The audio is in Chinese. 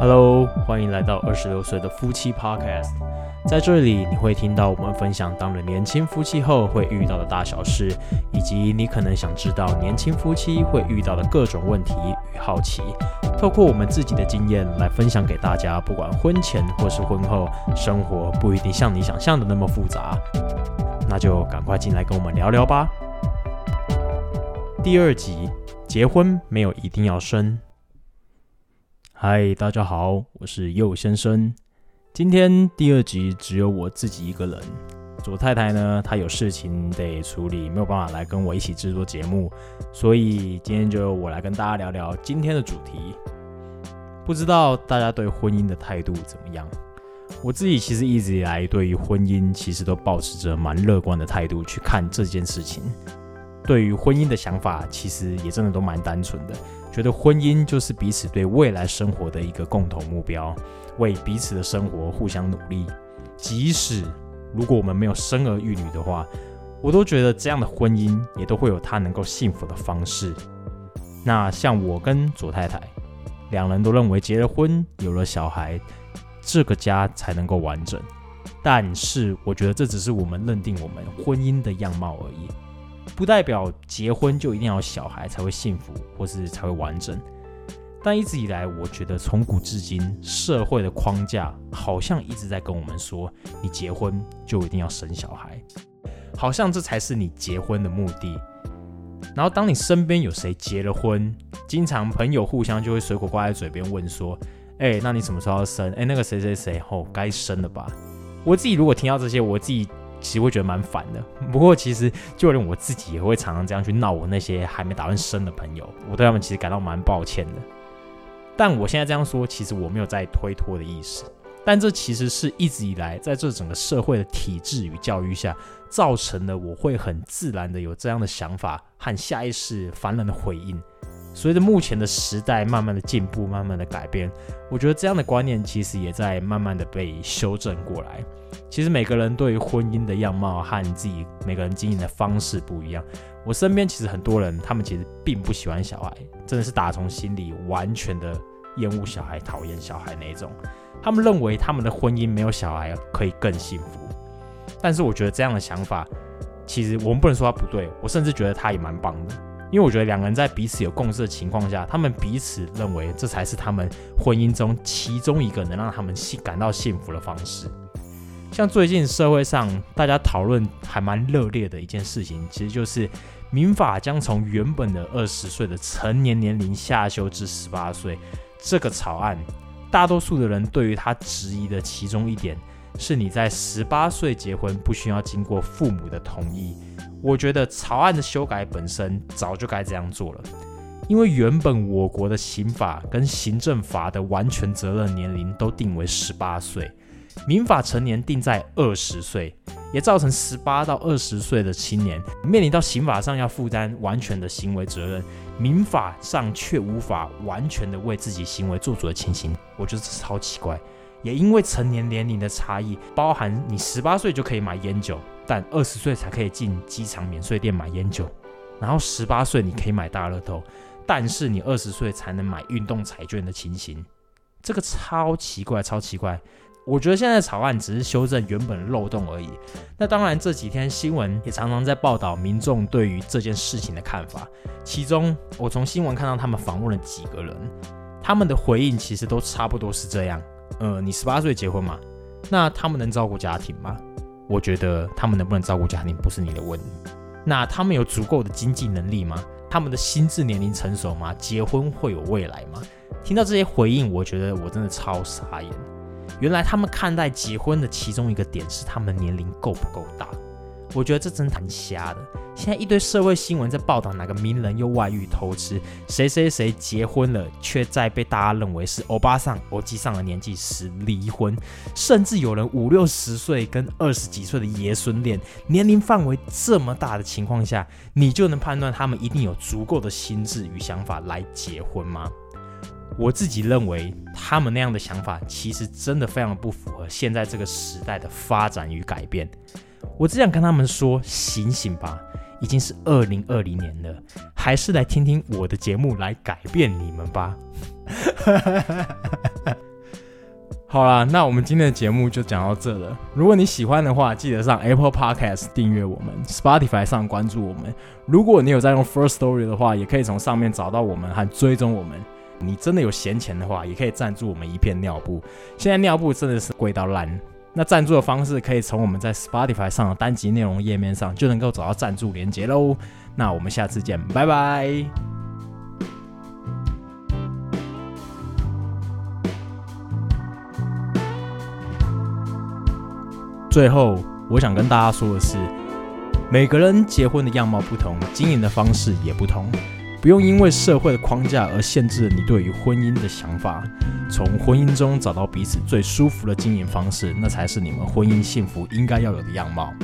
Hello，欢迎来到二十六岁的夫妻 Podcast。在这里，你会听到我们分享当了年轻夫妻后会遇到的大小事，以及你可能想知道年轻夫妻会遇到的各种问题与好奇。透过我们自己的经验来分享给大家，不管婚前或是婚后，生活不一定像你想象的那么复杂。那就赶快进来跟我们聊聊吧。第二集，结婚没有一定要生。嗨，大家好，我是右先生。今天第二集只有我自己一个人，左太太呢，她有事情得处理，没有办法来跟我一起制作节目，所以今天就由我来跟大家聊聊今天的主题。不知道大家对婚姻的态度怎么样？我自己其实一直以来对于婚姻其实都保持着蛮乐观的态度去看这件事情。对于婚姻的想法，其实也真的都蛮单纯的。觉得婚姻就是彼此对未来生活的一个共同目标，为彼此的生活互相努力。即使如果我们没有生儿育女的话，我都觉得这样的婚姻也都会有它能够幸福的方式。那像我跟左太太两人都认为，结了婚有了小孩，这个家才能够完整。但是我觉得这只是我们认定我们婚姻的样貌而已。不代表结婚就一定要小孩才会幸福，或是才会完整。但一直以来，我觉得从古至今，社会的框架好像一直在跟我们说，你结婚就一定要生小孩，好像这才是你结婚的目的。然后，当你身边有谁结了婚，经常朋友互相就会随口挂在嘴边问说：“哎，那你什么时候要生？哎，那个谁谁谁，哦，该生了吧？”我自己如果听到这些，我自己。其实会觉得蛮烦的，不过其实就连我自己也会常常这样去闹我那些还没打算生的朋友，我对他们其实感到蛮抱歉的。但我现在这样说，其实我没有在推脱的意思，但这其实是一直以来在这整个社会的体制与教育下，造成了我会很自然的有这样的想法和下意识烦人的回应。随着目前的时代慢慢的进步，慢慢的改变，我觉得这样的观念其实也在慢慢的被修正过来。其实每个人对于婚姻的样貌和自己每个人经营的方式不一样。我身边其实很多人，他们其实并不喜欢小孩，真的是打从心里完全的厌恶小孩、讨厌小孩那种。他们认为他们的婚姻没有小孩可以更幸福。但是我觉得这样的想法，其实我们不能说他不对，我甚至觉得他也蛮棒的。因为我觉得两个人在彼此有共识的情况下，他们彼此认为这才是他们婚姻中其中一个能让他们幸感到幸福的方式。像最近社会上大家讨论还蛮热烈的一件事情，其实就是民法将从原本的二十岁的成年年龄下修至十八岁。这个草案，大多数的人对于他质疑的其中一点，是你在十八岁结婚不需要经过父母的同意。我觉得草案的修改本身早就该这样做了，因为原本我国的刑法跟行政法的完全责任年龄都定为十八岁，民法成年定在二十岁，也造成十八到二十岁的青年面临到刑法上要负担完全的行为责任，民法上却无法完全的为自己行为做主的情形，我觉得这超奇怪。也因为成年年龄的差异，包含你十八岁就可以买烟酒。但二十岁才可以进机场免税店买烟酒，然后十八岁你可以买大乐透，但是你二十岁才能买运动彩券的情形，这个超奇怪，超奇怪。我觉得现在草案只是修正原本的漏洞而已。那当然这几天新闻也常常在报道民众对于这件事情的看法，其中我从新闻看到他们访问了几个人，他们的回应其实都差不多是这样。呃，你十八岁结婚嘛？那他们能照顾家庭吗？我觉得他们能不能照顾家庭不是你的问题。那他们有足够的经济能力吗？他们的心智年龄成熟吗？结婚会有未来吗？听到这些回应，我觉得我真的超傻眼。原来他们看待结婚的其中一个点是他们年龄够不够大。我觉得这真蛮瞎的。现在一堆社会新闻在报道哪个名人又外遇偷吃，谁谁谁结婚了，却在被大家认为是欧巴桑、欧基上的年纪时离婚，甚至有人五六十岁跟二十几岁的爷孙恋，年龄范围这么大的情况下，你就能判断他们一定有足够的心智与想法来结婚吗？我自己认为，他们那样的想法其实真的非常不符合现在这个时代的发展与改变。我只想跟他们说：醒醒吧！已经是二零二零年了，还是来听听我的节目来改变你们吧。好啦，那我们今天的节目就讲到这了。如果你喜欢的话，记得上 Apple Podcast 订阅我们，Spotify 上关注我们。如果你有在用 First Story 的话，也可以从上面找到我们和追踪我们。你真的有闲钱的话，也可以赞助我们一片尿布。现在尿布真的是贵到烂。那赞助的方式可以从我们在 Spotify 上的单集内容页面上就能够找到赞助连接喽。那我们下次见，拜拜。最后，我想跟大家说的是，每个人结婚的样貌不同，经营的方式也不同。不用因为社会的框架而限制你对于婚姻的想法。从婚姻中找到彼此最舒服的经营方式，那才是你们婚姻幸福应该要有的样貌。